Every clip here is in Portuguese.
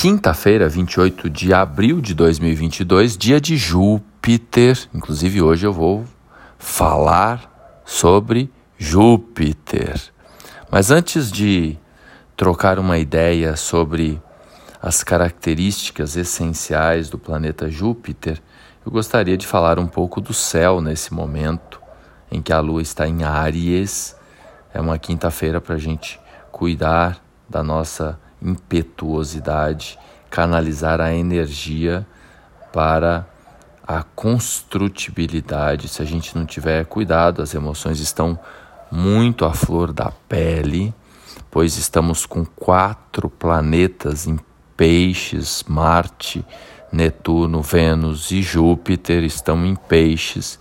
quinta-feira, 28 de abril de 2022, dia de Júpiter. Inclusive, hoje eu vou falar sobre Júpiter. Mas antes de trocar uma ideia sobre as características essenciais do planeta Júpiter, eu gostaria de falar um pouco do céu nesse momento em que a Lua está em Áries. É uma quinta-feira para a gente cuidar da nossa impetuosidade, canalizar a energia para a construtibilidade. Se a gente não tiver cuidado, as emoções estão muito à flor da pele, pois estamos com quatro planetas em peixes, Marte, Netuno, Vênus e Júpiter estão em peixes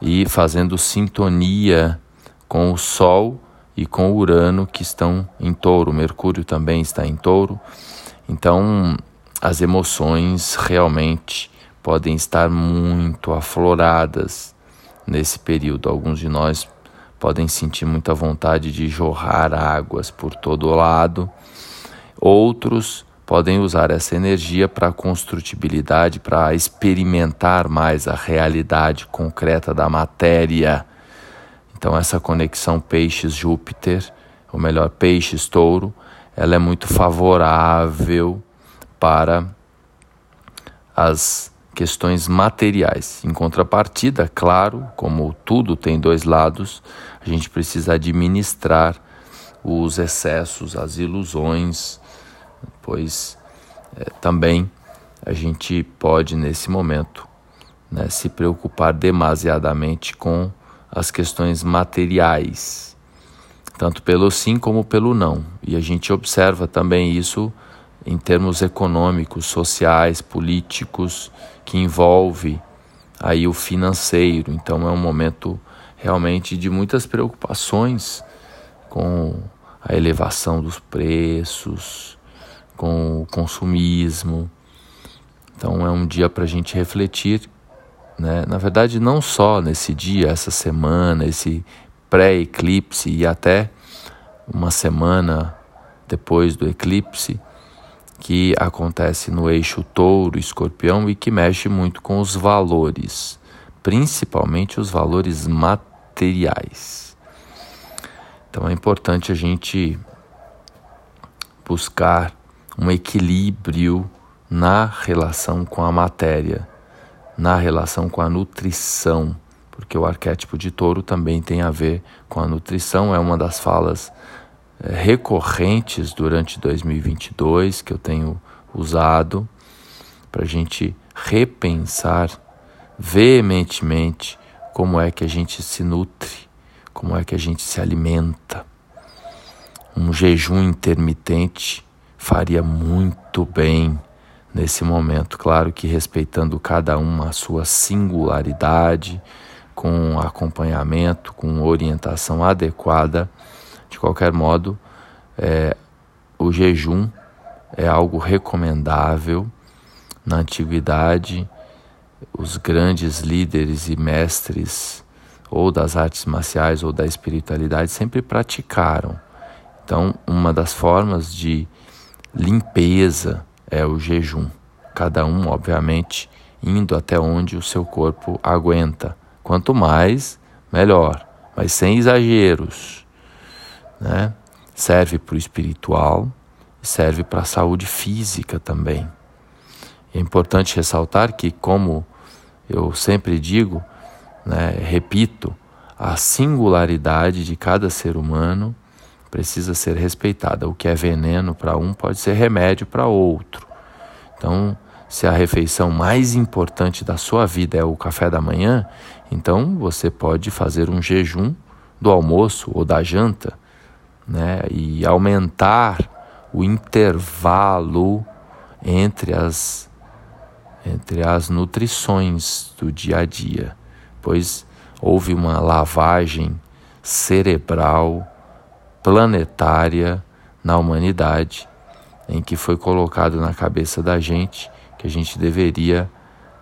e fazendo sintonia com o Sol e com Urano que estão em touro. Mercúrio também está em touro. Então, as emoções realmente podem estar muito afloradas nesse período. Alguns de nós podem sentir muita vontade de jorrar águas por todo lado. Outros podem usar essa energia para a construtibilidade, para experimentar mais a realidade concreta da matéria então essa conexão peixes-Júpiter, ou melhor, peixes-touro, ela é muito favorável para as questões materiais. Em contrapartida, claro, como tudo tem dois lados, a gente precisa administrar os excessos, as ilusões, pois é, também a gente pode nesse momento né, se preocupar demasiadamente com as questões materiais, tanto pelo sim como pelo não. E a gente observa também isso em termos econômicos, sociais, políticos, que envolve aí o financeiro. Então é um momento realmente de muitas preocupações com a elevação dos preços, com o consumismo. Então é um dia para a gente refletir né? Na verdade, não só nesse dia, essa semana, esse pré-eclipse e até uma semana depois do eclipse, que acontece no eixo touro-escorpião e que mexe muito com os valores, principalmente os valores materiais. Então é importante a gente buscar um equilíbrio na relação com a matéria na relação com a nutrição, porque o arquétipo de touro também tem a ver com a nutrição, é uma das falas é, recorrentes durante 2022 que eu tenho usado para a gente repensar veementemente como é que a gente se nutre, como é que a gente se alimenta. Um jejum intermitente faria muito bem nesse momento. Claro que respeitando cada um a sua singularidade, com acompanhamento, com orientação adequada. De qualquer modo, é, o jejum é algo recomendável. Na antiguidade, os grandes líderes e mestres, ou das artes marciais ou da espiritualidade, sempre praticaram. Então, uma das formas de limpeza, é o jejum. Cada um, obviamente, indo até onde o seu corpo aguenta. Quanto mais, melhor, mas sem exageros. Né? Serve para o espiritual, serve para a saúde física também. É importante ressaltar que, como eu sempre digo, né, repito, a singularidade de cada ser humano precisa ser respeitada. O que é veneno para um pode ser remédio para outro. Então, se a refeição mais importante da sua vida é o café da manhã, então você pode fazer um jejum do almoço ou da janta, né? E aumentar o intervalo entre as entre as nutrições do dia a dia, pois houve uma lavagem cerebral planetária na humanidade, em que foi colocado na cabeça da gente que a gente deveria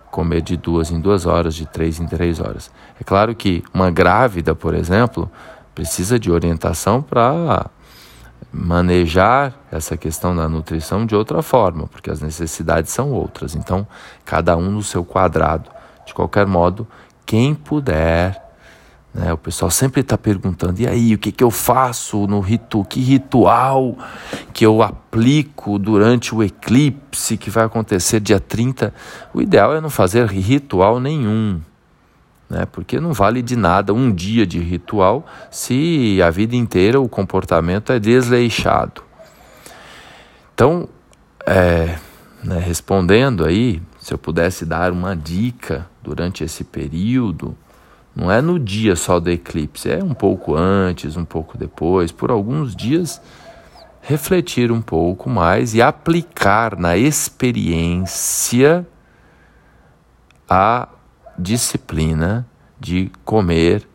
comer de duas em duas horas, de três em três horas. É claro que uma grávida, por exemplo, precisa de orientação para manejar essa questão da nutrição de outra forma, porque as necessidades são outras. Então, cada um no seu quadrado. De qualquer modo, quem puder, né, o pessoal sempre está perguntando: e aí, o que, que eu faço no ritual? Que ritual que eu aplico durante o eclipse que vai acontecer dia 30? O ideal é não fazer ritual nenhum né? porque não vale de nada um dia de ritual se a vida inteira o comportamento é desleixado. Então, é, né, respondendo aí, se eu pudesse dar uma dica durante esse período, não é no dia só do eclipse, é um pouco antes, um pouco depois, por alguns dias, refletir um pouco mais e aplicar na experiência a disciplina de comer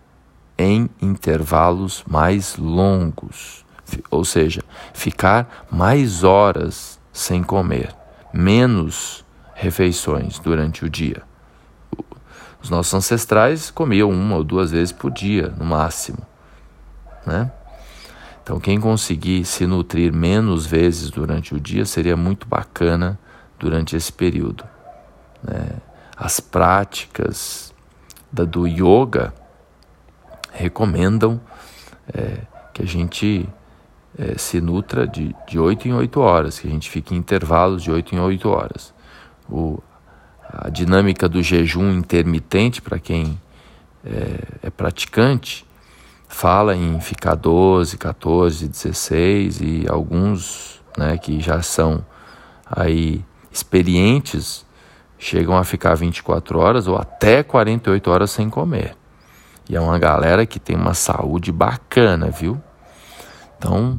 em intervalos mais longos, ou seja, ficar mais horas sem comer, menos refeições durante o dia. Os nossos ancestrais comiam uma ou duas vezes por dia, no máximo, né? Então, quem conseguir se nutrir menos vezes durante o dia seria muito bacana durante esse período. Né? as práticas da, do yoga recomendam é, que a gente é, se nutra de, de 8 em 8 horas, que a gente fique em intervalos de 8 em 8 horas. O, a dinâmica do jejum intermitente, para quem é, é, praticante, fala em ficar 12, 14, 16 e alguns né, que já são aí experientes chegam a ficar 24 horas ou até 48 horas sem comer. E é uma galera que tem uma saúde bacana, viu? Então,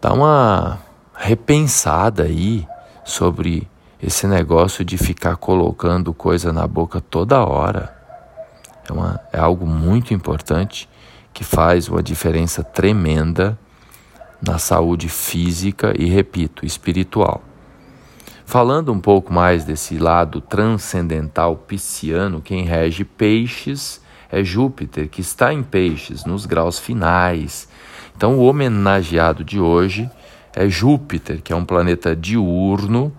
dá uma repensada aí sobre esse negócio de ficar colocando coisa na boca toda hora. É, uma, é algo muito importante que faz uma diferença tremenda na saúde física e, repito, espiritual. Falando um pouco mais desse lado transcendental pisciano, quem rege peixes é Júpiter, que está em peixes, nos graus finais. Então, o homenageado de hoje é Júpiter, que é um planeta diurno,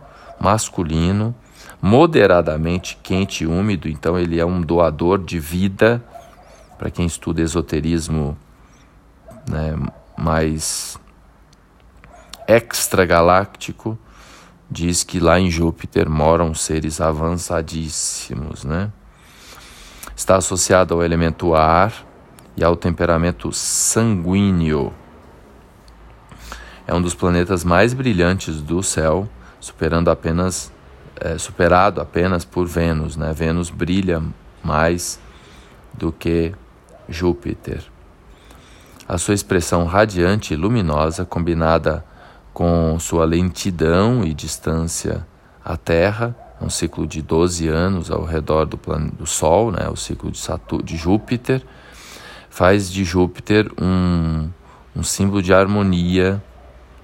masculino, moderadamente quente e úmido, então ele é um doador de vida. Para quem estuda esoterismo né, mais extragaláctico, diz que lá em Júpiter moram seres avançadíssimos, né? Está associado ao elemento ar e ao temperamento sanguíneo. É um dos planetas mais brilhantes do céu, superando apenas é, superado apenas por Vênus, né? Vênus brilha mais do que Júpiter. A sua expressão radiante e luminosa, combinada com sua lentidão e distância à Terra, um ciclo de 12 anos ao redor do, do Sol, né, o ciclo de, Saturno, de Júpiter, faz de Júpiter um, um símbolo de harmonia,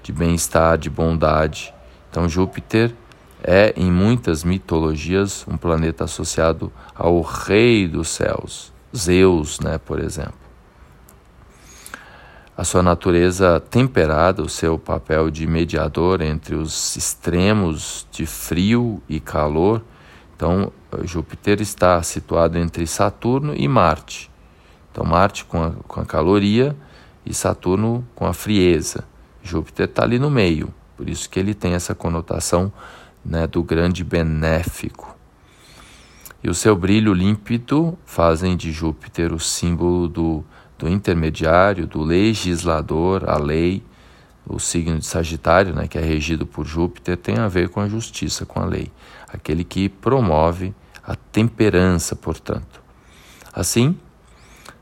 de bem-estar, de bondade. Então, Júpiter é, em muitas mitologias, um planeta associado ao Rei dos Céus, Zeus, né, por exemplo a sua natureza temperada, o seu papel de mediador entre os extremos de frio e calor. Então, Júpiter está situado entre Saturno e Marte. Então, Marte com a, com a caloria e Saturno com a frieza. Júpiter está ali no meio, por isso que ele tem essa conotação né, do grande benéfico. E o seu brilho límpido fazem de Júpiter o símbolo do do intermediário, do legislador, a lei, o signo de Sagitário, né, que é regido por Júpiter, tem a ver com a justiça, com a lei. Aquele que promove a temperança, portanto. Assim,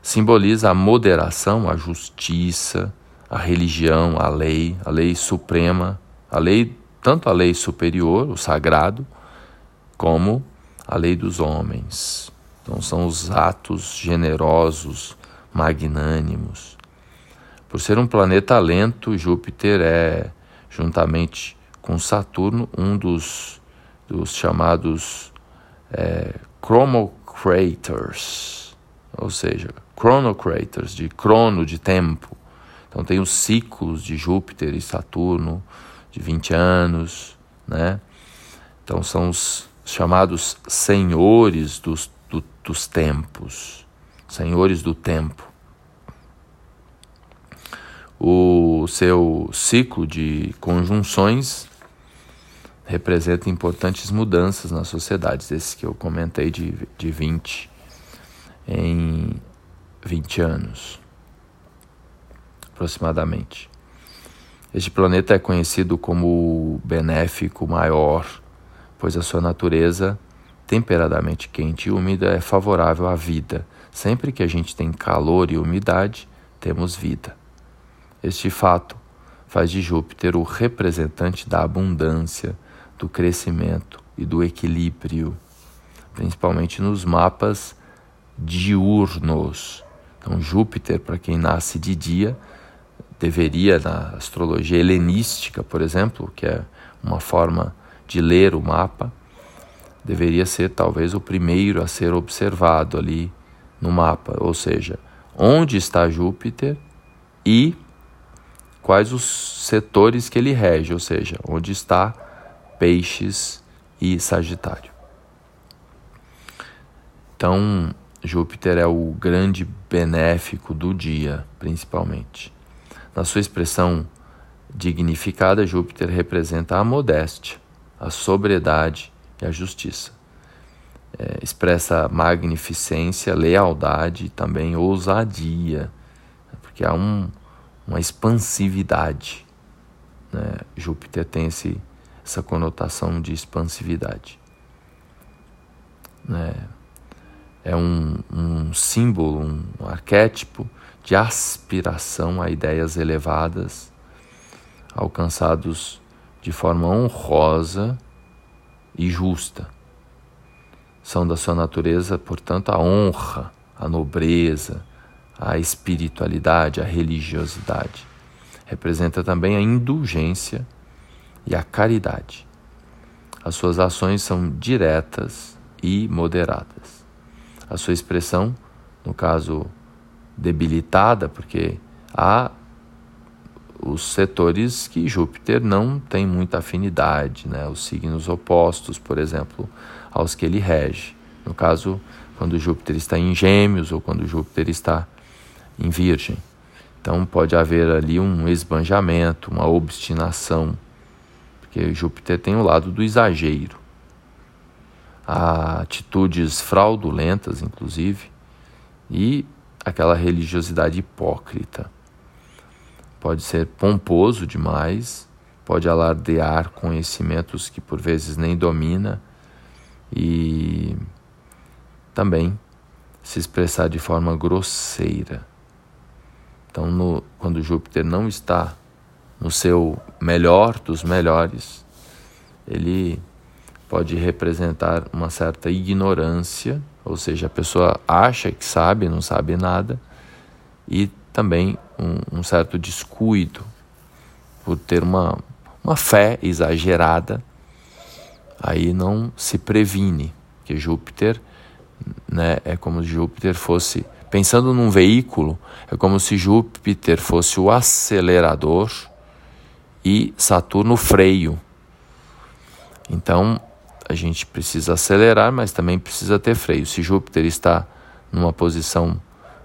simboliza a moderação, a justiça, a religião, a lei, a lei suprema, a lei, tanto a lei superior, o sagrado, como a lei dos homens. Então, são os atos generosos, magnânimos. Por ser um planeta lento, Júpiter é, juntamente com Saturno, um dos, dos chamados é, ou seja, chronocrators, de crono, de tempo. Então tem os ciclos de Júpiter e Saturno de 20 anos, né? Então são os chamados senhores dos, do, dos tempos, senhores do tempo. O seu ciclo de conjunções representa importantes mudanças nas sociedades, esse que eu comentei de, de 20 em 20 anos, aproximadamente. Este planeta é conhecido como benéfico maior, pois a sua natureza temperadamente quente e úmida é favorável à vida. Sempre que a gente tem calor e umidade, temos vida. Este fato faz de Júpiter o representante da abundância, do crescimento e do equilíbrio, principalmente nos mapas diurnos. Então, Júpiter, para quem nasce de dia, deveria, na astrologia helenística, por exemplo, que é uma forma de ler o mapa, deveria ser talvez o primeiro a ser observado ali no mapa, ou seja, onde está Júpiter e quais os setores que ele rege, ou seja, onde está Peixes e Sagitário. Então, Júpiter é o grande benéfico do dia, principalmente. Na sua expressão dignificada, Júpiter representa a modéstia, a sobriedade e a justiça. É, expressa magnificência, lealdade e também ousadia, porque há um, uma expansividade. Né? Júpiter tem esse, essa conotação de expansividade. Né? É um, um símbolo, um, arquétipo de aspiração a ideias elevadas, alcançados de forma honrosa e justa. São da sua natureza, portanto, a honra, a nobreza, a espiritualidade, a religiosidade. Representa também a indulgência e a caridade. As suas ações são diretas e moderadas. A sua expressão, no caso debilitada, porque há os setores que Júpiter não tem muita afinidade, né? os signos opostos, por exemplo, aos que ele rege. No caso, quando Júpiter está em Gêmeos ou quando Júpiter está em Virgem. Então pode haver ali um esbanjamento, uma obstinação, porque Júpiter tem o lado do exagero. Há atitudes fraudulentas, inclusive, e aquela religiosidade hipócrita. Pode ser pomposo demais, pode alardear conhecimentos que por vezes nem domina e também se expressar de forma grosseira. Então, no, quando Júpiter não está no seu melhor dos melhores, ele pode representar uma certa ignorância, ou seja, a pessoa acha que sabe, não sabe nada, e também um, um certo descuido por ter uma, uma fé exagerada, aí não se previne, que Júpiter né, é como se Júpiter fosse Pensando num veículo, é como se Júpiter fosse o acelerador e Saturno o freio. Então, a gente precisa acelerar, mas também precisa ter freio. Se Júpiter está numa posição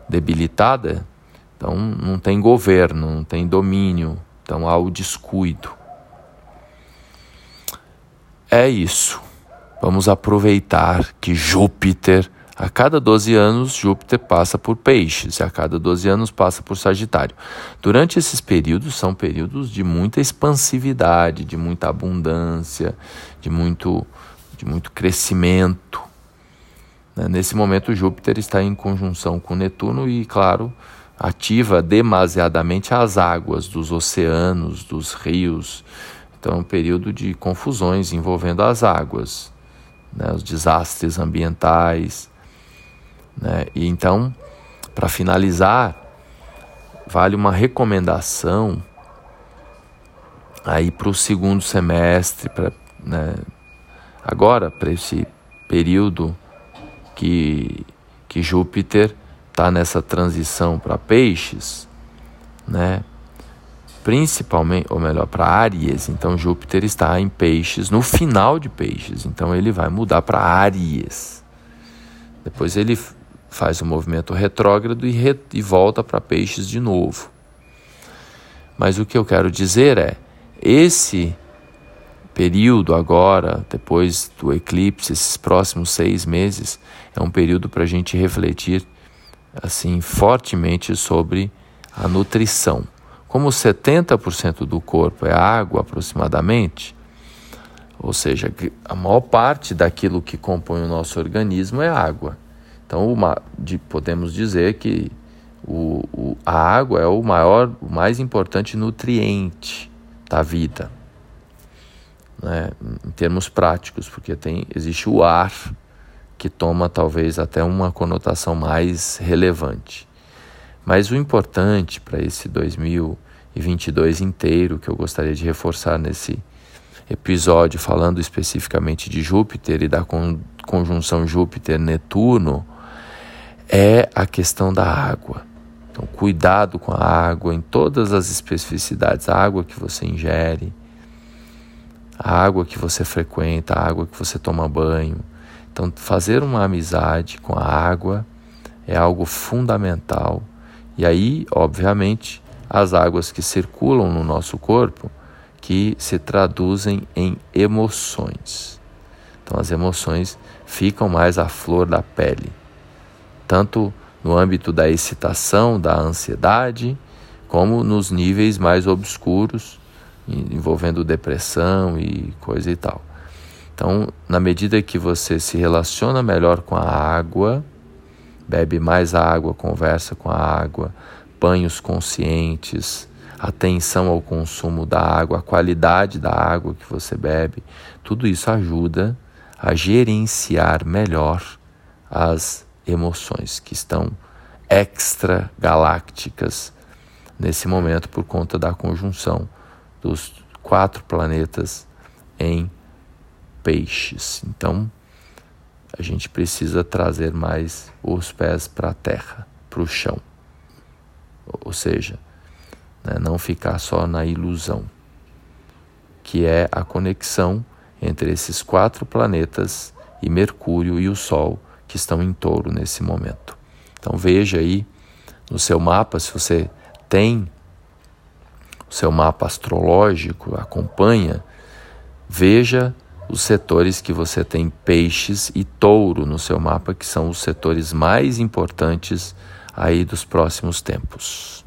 debilitada, então não tem governo, não tem domínio, então há o descuido. É isso. Vamos aproveitar que Júpiter a cada 12 anos, Júpiter passa por Peixes e a cada 12 anos passa por Sagitário. Durante esses períodos, são períodos de muita expansividade, de muita abundância, de muito, de muito crescimento. Né? Nesse momento, Júpiter está em conjunção com Netuno e, claro, ativa demasiadamente as águas dos oceanos, dos rios. Então, é um período de confusões envolvendo as águas, né? os desastres ambientais né? E então, para finalizar, vale uma recomendação aí para o segundo semestre, pra, né? Agora para esse período que, que Júpiter está nessa transição para peixes, né? principalmente, ou melhor, para Áries. Então Júpiter está em Peixes, no final de Peixes. Então ele vai mudar para Áries. Depois ele faz o movimento retrógrado e, re, e volta para Peixes de novo. Mas o que eu quero dizer é, esse período agora, depois do eclipse, esses próximos seis meses, é um período para a gente refletir assim fortemente sobre a nutrição. Como 70% do corpo é água aproximadamente, ou seja, a maior parte daquilo que compõe o nosso organismo é água. Então, uma, de, podemos dizer que o, o, a água é o maior, o mais importante nutriente da vida, né? em termos práticos, porque tem, existe o ar que toma talvez até uma conotação mais relevante. Mas o importante para esse 2022 inteiro, que eu gostaria de reforçar nesse episódio, falando especificamente de Júpiter e da conjunção Júpiter-Netuno, é a questão da água. Então, cuidado com a água em todas as especificidades, a água que você ingere, a água que você frequenta, a água que você toma banho. Então, fazer uma amizade com a água é algo fundamental e aí, obviamente, as águas que circulam no nosso corpo que se traduzem em emoções. Então, as emoções ficam mais à flor da pele, tanto no âmbito da excitação, da ansiedade, como nos níveis mais obscuros, envolvendo depressão e coisa e tal. Então, na medida que você se relaciona melhor com a água, bebe mais água, conversa com a água, banhos conscientes, atenção ao consumo da água, a qualidade da água que você bebe, tudo isso ajuda a gerenciar melhor as emoções que estão extragalácticas nesse momento por conta da conjunção dos quatro planetas em peixes. Então, a gente precisa trazer mais os pés para a terra, para o chão. Ou seja, né, não ficar só na ilusão, que é a conexão entre esses quatro planetas e Mercúrio e o Sol que estão em touro nesse momento. Então veja aí no seu mapa, se você tem seu mapa astrológico, acompanha, veja os setores que você tem peixes e touro no seu mapa, que são os setores mais importantes aí dos próximos tempos.